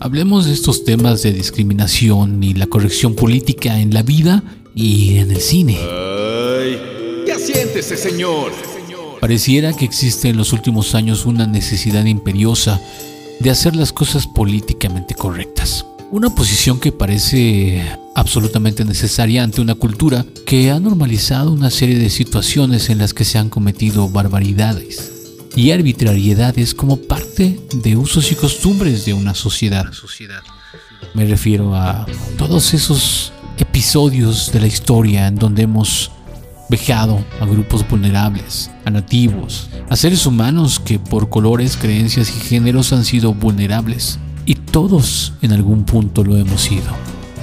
Hablemos de estos temas de discriminación y la corrección política en la vida y en el cine. Ay, ya siéntese, señor. Pareciera que existe en los últimos años una necesidad imperiosa de hacer las cosas políticamente correctas. Una posición que parece absolutamente necesaria ante una cultura que ha normalizado una serie de situaciones en las que se han cometido barbaridades y arbitrariedades como parte de usos y costumbres de una sociedad. Me refiero a todos esos episodios de la historia en donde hemos vejado a grupos vulnerables, a nativos, a seres humanos que por colores, creencias y géneros han sido vulnerables. Y todos en algún punto lo hemos sido.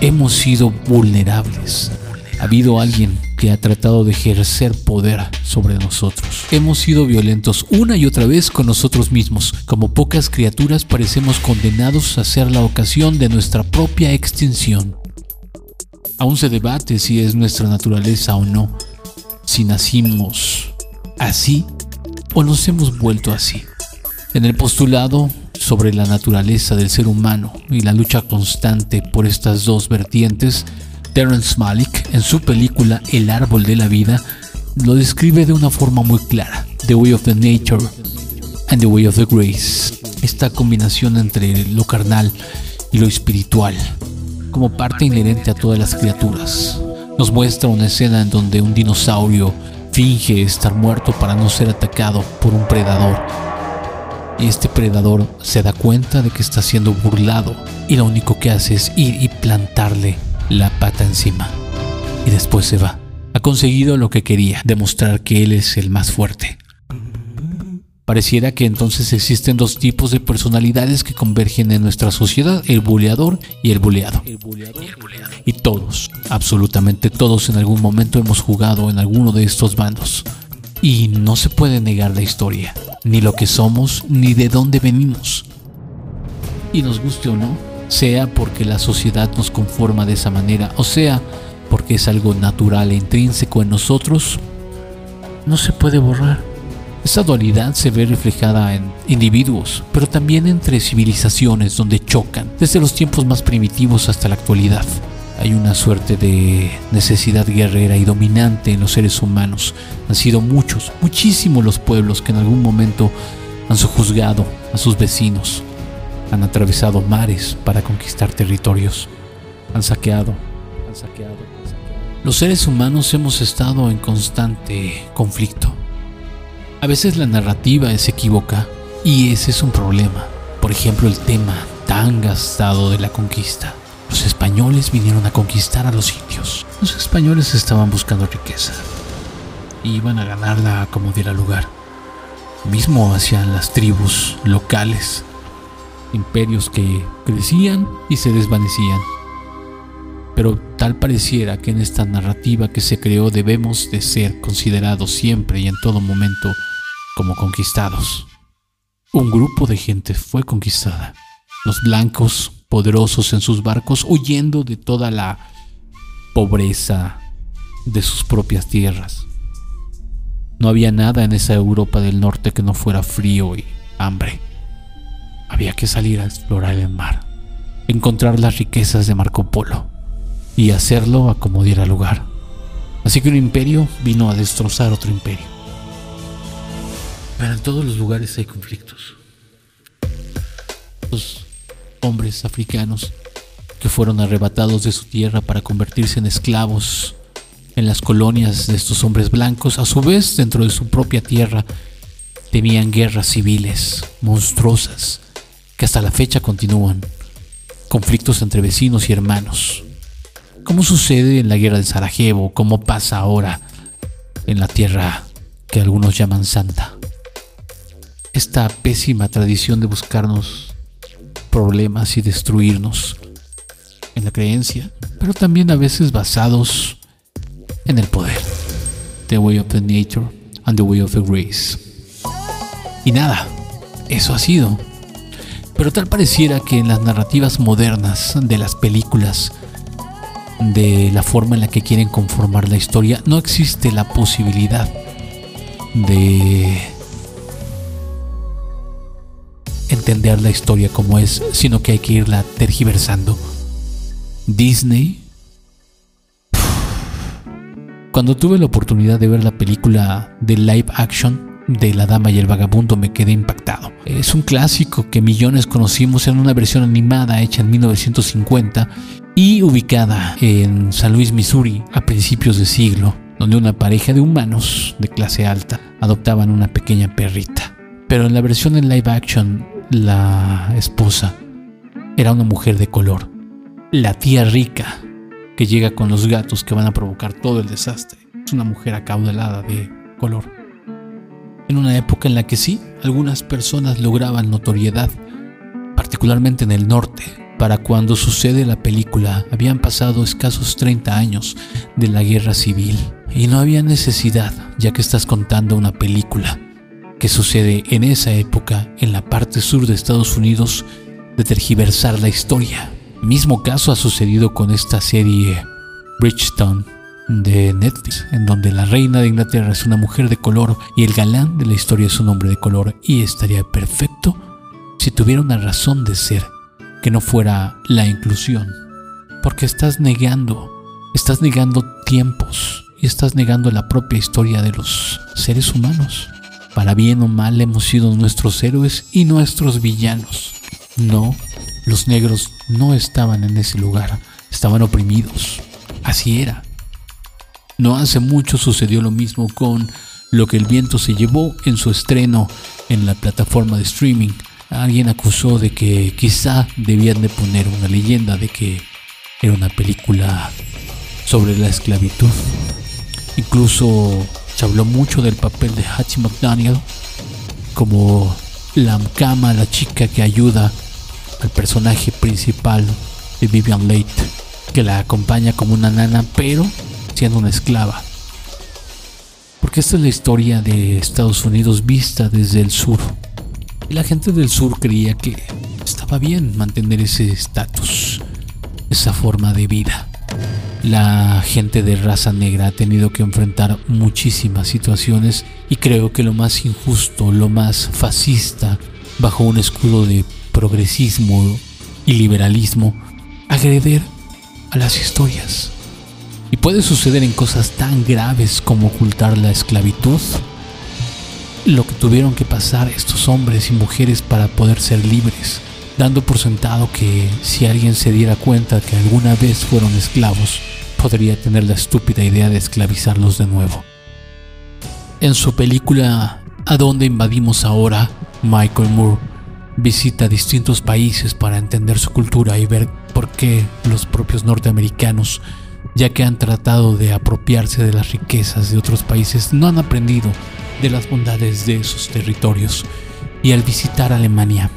Hemos sido vulnerables. Ha habido alguien que ha tratado de ejercer poder sobre nosotros. Hemos sido violentos una y otra vez con nosotros mismos. Como pocas criaturas parecemos condenados a ser la ocasión de nuestra propia extinción. Aún se debate si es nuestra naturaleza o no, si nacimos así o nos hemos vuelto así. En el postulado sobre la naturaleza del ser humano y la lucha constante por estas dos vertientes, Terence Malick, en su película El árbol de la vida, lo describe de una forma muy clara, The Way of the Nature and the Way of the Grace, esta combinación entre lo carnal y lo espiritual, como parte inherente a todas las criaturas. Nos muestra una escena en donde un dinosaurio finge estar muerto para no ser atacado por un predador. Este predador se da cuenta de que está siendo burlado y lo único que hace es ir y plantarle la pata encima. Y después se va. Ha conseguido lo que quería, demostrar que él es el más fuerte. Pareciera que entonces existen dos tipos de personalidades que convergen en nuestra sociedad, el buleador y el buleado. Y todos, absolutamente todos en algún momento hemos jugado en alguno de estos bandos. Y no se puede negar la historia, ni lo que somos, ni de dónde venimos. Y nos guste o no, sea porque la sociedad nos conforma de esa manera, o sea porque es algo natural e intrínseco en nosotros, no se puede borrar. Esa dualidad se ve reflejada en individuos, pero también entre civilizaciones donde chocan, desde los tiempos más primitivos hasta la actualidad. Hay una suerte de necesidad guerrera y dominante en los seres humanos. Han sido muchos, muchísimos los pueblos que en algún momento han sojuzgado a sus vecinos, han atravesado mares para conquistar territorios, han saqueado, han saqueado. Los seres humanos hemos estado en constante conflicto a veces la narrativa se equivoca y ese es un problema. Por ejemplo, el tema tan gastado de la conquista. Los españoles vinieron a conquistar a los indios. Los españoles estaban buscando riqueza. Iban a ganarla como diera lugar. Mismo hacían las tribus locales. Imperios que crecían y se desvanecían. Pero tal pareciera que en esta narrativa que se creó debemos de ser considerados siempre y en todo momento como conquistados. Un grupo de gente fue conquistada. Los blancos, poderosos en sus barcos, huyendo de toda la pobreza de sus propias tierras. No había nada en esa Europa del norte que no fuera frío y hambre. Había que salir a explorar el mar, encontrar las riquezas de Marco Polo y hacerlo a como diera lugar. Así que un imperio vino a destrozar otro imperio. Pero en todos los lugares hay conflictos. Los hombres africanos que fueron arrebatados de su tierra para convertirse en esclavos en las colonias de estos hombres blancos, a su vez dentro de su propia tierra, tenían guerras civiles monstruosas que hasta la fecha continúan, conflictos entre vecinos y hermanos, como sucede en la guerra de Sarajevo, como pasa ahora en la tierra que algunos llaman santa esta pésima tradición de buscarnos problemas y destruirnos en la creencia, pero también a veces basados en el poder. The way of the nature and the way of the grace. Y nada, eso ha sido. Pero tal pareciera que en las narrativas modernas de las películas, de la forma en la que quieren conformar la historia, no existe la posibilidad de entender la historia como es, sino que hay que irla tergiversando. Disney. Cuando tuve la oportunidad de ver la película de live action de La Dama y el Vagabundo me quedé impactado. Es un clásico que millones conocimos en una versión animada hecha en 1950 y ubicada en San Luis, Missouri, a principios de siglo, donde una pareja de humanos de clase alta adoptaban una pequeña perrita. Pero en la versión en live action, la esposa era una mujer de color, la tía rica que llega con los gatos que van a provocar todo el desastre. Es una mujer acaudalada de color. En una época en la que sí, algunas personas lograban notoriedad, particularmente en el norte, para cuando sucede la película habían pasado escasos 30 años de la guerra civil y no había necesidad, ya que estás contando una película que sucede en esa época en la parte sur de Estados Unidos, de tergiversar la historia. Mismo caso ha sucedido con esta serie Bridgestone de Netflix, en donde la reina de Inglaterra es una mujer de color y el galán de la historia es un hombre de color y estaría perfecto si tuviera una razón de ser que no fuera la inclusión. Porque estás negando, estás negando tiempos y estás negando la propia historia de los seres humanos. Para bien o mal hemos sido nuestros héroes y nuestros villanos. No, los negros no estaban en ese lugar, estaban oprimidos. Así era. No hace mucho sucedió lo mismo con Lo que el viento se llevó en su estreno en la plataforma de streaming alguien acusó de que quizá debían de poner una leyenda de que era una película sobre la esclavitud. Incluso se habló mucho del papel de Hattie McDaniel como la cama, la chica que ayuda al personaje principal de Vivian Leigh, que la acompaña como una nana, pero siendo una esclava. Porque esta es la historia de Estados Unidos vista desde el sur. Y la gente del sur creía que estaba bien mantener ese estatus, esa forma de vida. La gente de raza negra ha tenido que enfrentar muchísimas situaciones y creo que lo más injusto, lo más fascista, bajo un escudo de progresismo y liberalismo, agreder a las historias. Y puede suceder en cosas tan graves como ocultar la esclavitud, lo que tuvieron que pasar estos hombres y mujeres para poder ser libres, dando por sentado que si alguien se diera cuenta que alguna vez fueron esclavos, podría tener la estúpida idea de esclavizarlos de nuevo. En su película ¿A dónde invadimos ahora? Michael Moore visita distintos países para entender su cultura y ver por qué los propios norteamericanos, ya que han tratado de apropiarse de las riquezas de otros países, no han aprendido de las bondades de esos territorios y al visitar Alemania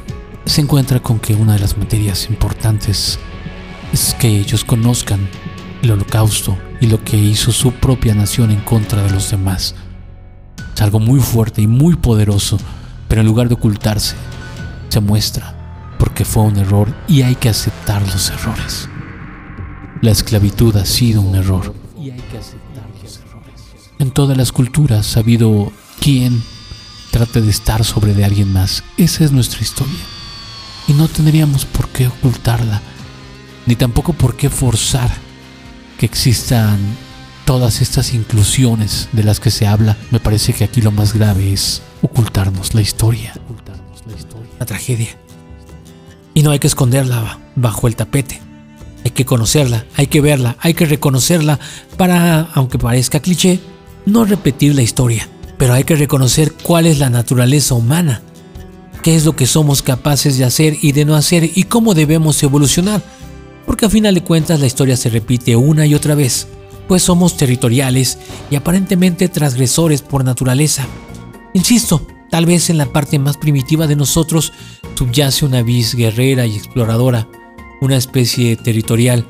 se encuentra con que una de las materias importantes es que ellos conozcan el holocausto y lo que hizo su propia nación en contra de los demás. Es algo muy fuerte y muy poderoso, pero en lugar de ocultarse, se muestra porque fue un error y hay que aceptar los errores. La esclavitud ha sido un error y hay que aceptar los errores. En todas las culturas ha habido quien trate de estar sobre de alguien más. Esa es nuestra historia. Y no tendríamos por qué ocultarla, ni tampoco por qué forzar que existan todas estas inclusiones de las que se habla. Me parece que aquí lo más grave es ocultarnos la historia. La tragedia. Y no hay que esconderla bajo el tapete. Que conocerla, hay que verla, hay que reconocerla para, aunque parezca cliché, no repetir la historia pero hay que reconocer cuál es la naturaleza humana, qué es lo que somos capaces de hacer y de no hacer y cómo debemos evolucionar, porque a final de cuentas la historia se repite una y otra vez, pues somos territoriales y aparentemente transgresores por naturaleza. Insisto, tal vez en la parte más primitiva de nosotros subyace una vis guerrera y exploradora, una especie territorial,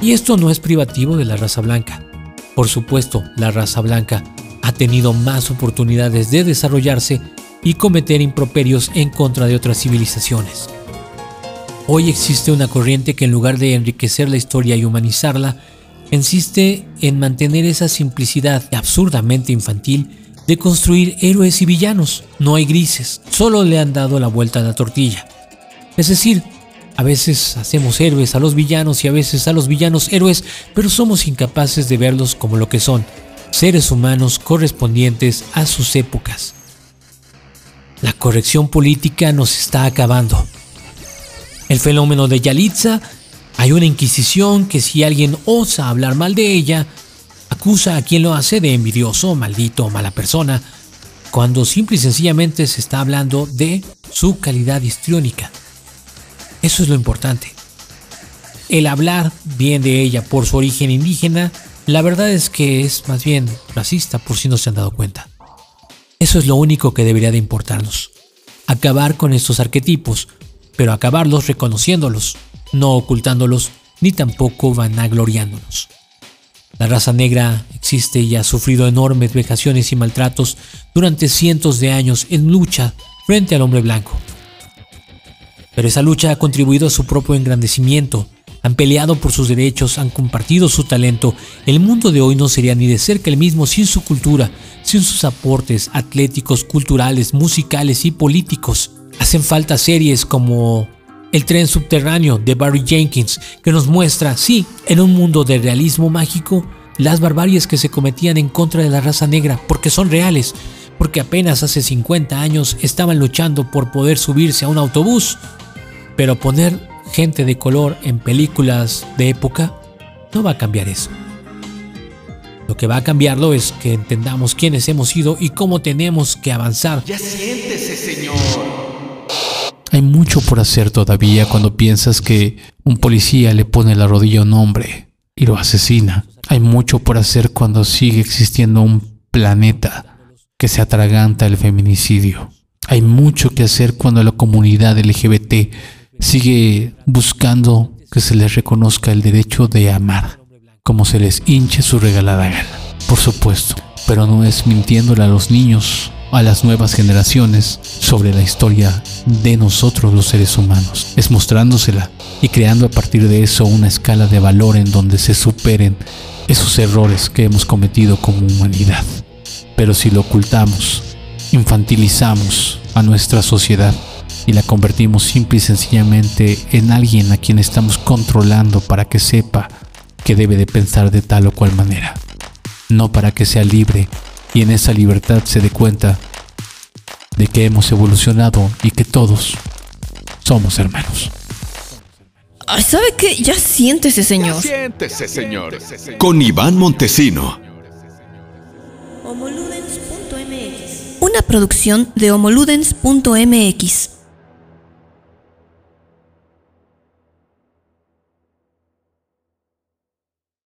y esto no es privativo de la raza blanca. Por supuesto, la raza blanca ha tenido más oportunidades de desarrollarse y cometer improperios en contra de otras civilizaciones. Hoy existe una corriente que en lugar de enriquecer la historia y humanizarla, insiste en mantener esa simplicidad absurdamente infantil de construir héroes y villanos. No hay grises, solo le han dado la vuelta a la tortilla. Es decir, a veces hacemos héroes a los villanos y a veces a los villanos héroes, pero somos incapaces de verlos como lo que son, seres humanos correspondientes a sus épocas. La corrección política nos está acabando. El fenómeno de Yalitza, hay una inquisición que si alguien osa hablar mal de ella, acusa a quien lo hace de envidioso, maldito o mala persona, cuando simple y sencillamente se está hablando de su calidad histriónica. Eso es lo importante. El hablar bien de ella por su origen indígena, la verdad es que es más bien racista por si no se han dado cuenta. Eso es lo único que debería de importarnos. Acabar con estos arquetipos, pero acabarlos reconociéndolos, no ocultándolos ni tampoco vanagloriándonos. La raza negra existe y ha sufrido enormes vejaciones y maltratos durante cientos de años en lucha frente al hombre blanco. Pero esa lucha ha contribuido a su propio engrandecimiento, han peleado por sus derechos, han compartido su talento. El mundo de hoy no sería ni de cerca el mismo sin su cultura, sin sus aportes atléticos, culturales, musicales y políticos. Hacen falta series como El tren subterráneo de Barry Jenkins, que nos muestra, sí, en un mundo de realismo mágico, las barbaries que se cometían en contra de la raza negra, porque son reales, porque apenas hace 50 años estaban luchando por poder subirse a un autobús, pero poner gente de color en películas de época no va a cambiar eso. Lo que va a cambiarlo es que entendamos quiénes hemos sido y cómo tenemos que avanzar. Ya siéntese, señor. Hay mucho por hacer todavía cuando piensas que un policía le pone la rodilla a un hombre y lo asesina. Hay mucho por hacer cuando sigue existiendo un planeta que se atraganta el feminicidio. Hay mucho que hacer cuando la comunidad LGBT sigue buscando que se les reconozca el derecho de amar, como se les hinche su regalada gana. Por supuesto, pero no es mintiéndole a los niños a las nuevas generaciones sobre la historia de nosotros los seres humanos. Es mostrándosela y creando a partir de eso una escala de valor en donde se superen esos errores que hemos cometido como humanidad. Pero si lo ocultamos, infantilizamos a nuestra sociedad y la convertimos simple y sencillamente en alguien a quien estamos controlando para que sepa que debe de pensar de tal o cual manera, no para que sea libre y en esa libertad se dé cuenta de que hemos evolucionado y que todos somos hermanos. Ay, ¿sabe qué? Ya siéntese, Ya señor. siéntese, señor. Con Iván Montesino. Homoludens.mx Una producción de homoludens.mx